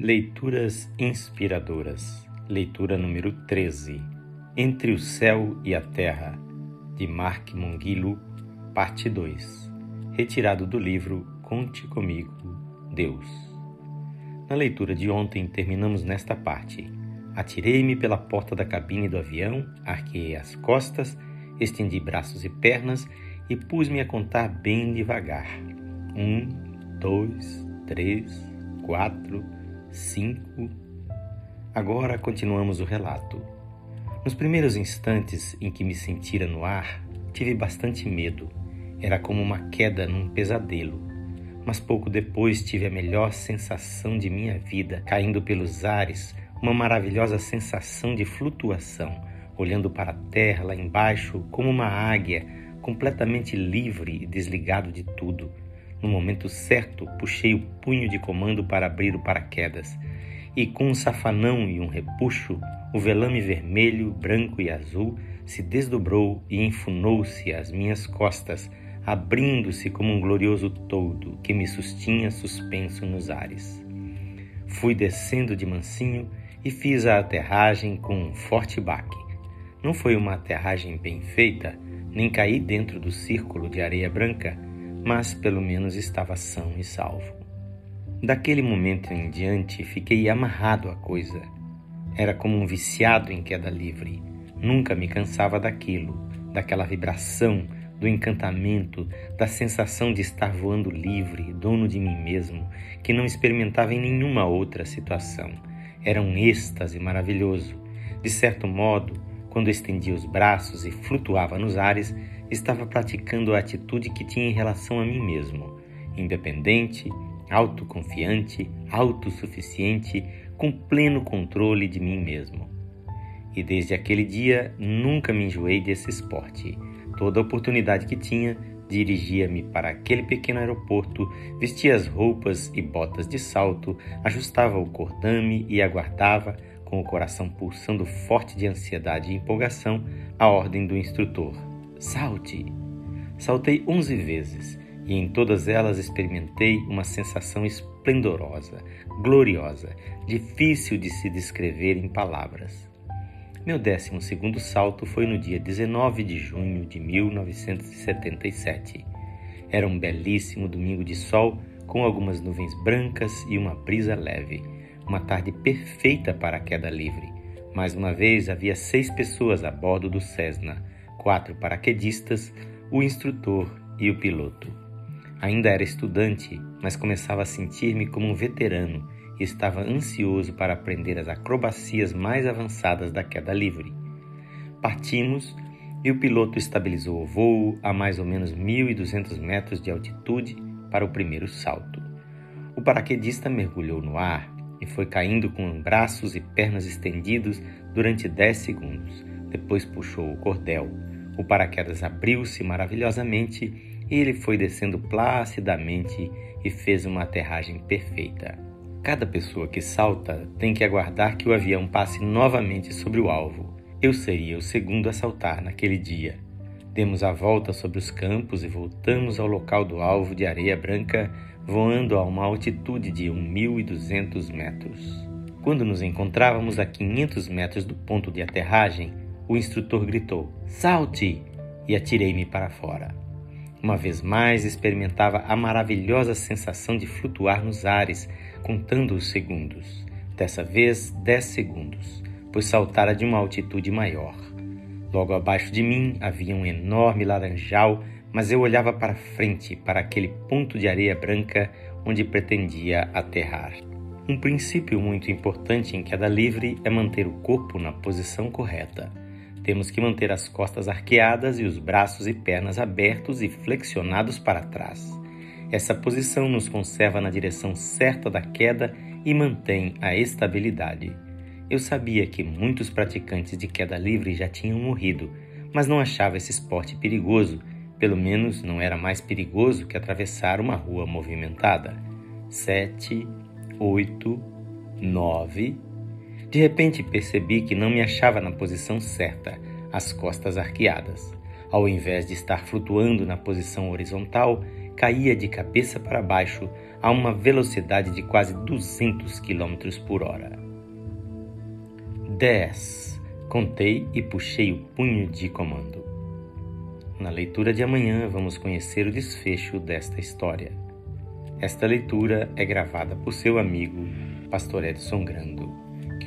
Leituras inspiradoras. Leitura número 13. Entre o céu e a terra, de Mark Monguilo, parte 2. Retirado do livro Conte comigo, Deus. Na leitura de ontem terminamos nesta parte. Atirei-me pela porta da cabine do avião, arqueei as costas, estendi braços e pernas e pus-me a contar bem devagar. Um, dois, três, quatro, cinco. Agora continuamos o relato. Nos primeiros instantes em que me sentira no ar, tive bastante medo. Era como uma queda num pesadelo. Mas pouco depois tive a melhor sensação de minha vida, caindo pelos ares, uma maravilhosa sensação de flutuação, olhando para a terra lá embaixo como uma águia, completamente livre e desligado de tudo no momento certo, puxei o punho de comando para abrir o paraquedas, e com um safanão e um repuxo, o velame vermelho, branco e azul se desdobrou e enfunou-se às minhas costas, abrindo-se como um glorioso todo que me sustinha suspenso nos ares. Fui descendo de mansinho e fiz a aterragem com um forte baque. Não foi uma aterragem bem feita, nem caí dentro do círculo de areia branca, mas pelo menos estava são e salvo. Daquele momento em diante fiquei amarrado à coisa. Era como um viciado em queda livre. Nunca me cansava daquilo, daquela vibração, do encantamento, da sensação de estar voando livre, dono de mim mesmo, que não experimentava em nenhuma outra situação. Era um êxtase maravilhoso. De certo modo, quando estendia os braços e flutuava nos ares, estava praticando a atitude que tinha em relação a mim mesmo, independente, autoconfiante, autossuficiente, com pleno controle de mim mesmo. E desde aquele dia nunca me enjoei desse esporte. Toda oportunidade que tinha, dirigia-me para aquele pequeno aeroporto, vestia as roupas e botas de salto, ajustava o cordame e aguardava, com o coração pulsando forte de ansiedade e empolgação, a ordem do instrutor Salte! Saltei onze vezes e em todas elas experimentei uma sensação esplendorosa, gloriosa, difícil de se descrever em palavras. Meu décimo segundo salto foi no dia 19 de junho de 1977. Era um belíssimo domingo de sol com algumas nuvens brancas e uma brisa leve. Uma tarde perfeita para a queda livre. Mais uma vez havia seis pessoas a bordo do Cessna quatro paraquedistas, o instrutor e o piloto. Ainda era estudante, mas começava a sentir-me como um veterano e estava ansioso para aprender as acrobacias mais avançadas da queda livre. Partimos e o piloto estabilizou o voo a mais ou menos 1.200 metros de altitude para o primeiro salto. O paraquedista mergulhou no ar e foi caindo com braços e pernas estendidos durante 10 segundos. Depois puxou o cordel. O paraquedas abriu-se maravilhosamente e ele foi descendo placidamente e fez uma aterragem perfeita. Cada pessoa que salta tem que aguardar que o avião passe novamente sobre o alvo. Eu seria o segundo a saltar naquele dia. Demos a volta sobre os campos e voltamos ao local do alvo de areia branca, voando a uma altitude de 1.200 metros. Quando nos encontrávamos a 500 metros do ponto de aterragem, o instrutor gritou: Salte! e atirei-me para fora. Uma vez mais experimentava a maravilhosa sensação de flutuar nos ares, contando os segundos. Dessa vez, dez segundos, pois saltara de uma altitude maior. Logo abaixo de mim havia um enorme laranjal, mas eu olhava para frente, para aquele ponto de areia branca onde pretendia aterrar. Um princípio muito importante em queda livre é manter o corpo na posição correta. Temos que manter as costas arqueadas e os braços e pernas abertos e flexionados para trás. Essa posição nos conserva na direção certa da queda e mantém a estabilidade. Eu sabia que muitos praticantes de queda livre já tinham morrido, mas não achava esse esporte perigoso, pelo menos não era mais perigoso que atravessar uma rua movimentada. Sete, oito, nove, de repente percebi que não me achava na posição certa, as costas arqueadas. Ao invés de estar flutuando na posição horizontal, caía de cabeça para baixo a uma velocidade de quase 200 km por hora. 10. Contei e puxei o punho de comando. Na leitura de amanhã vamos conhecer o desfecho desta história. Esta leitura é gravada por seu amigo, Pastor Edson Grando.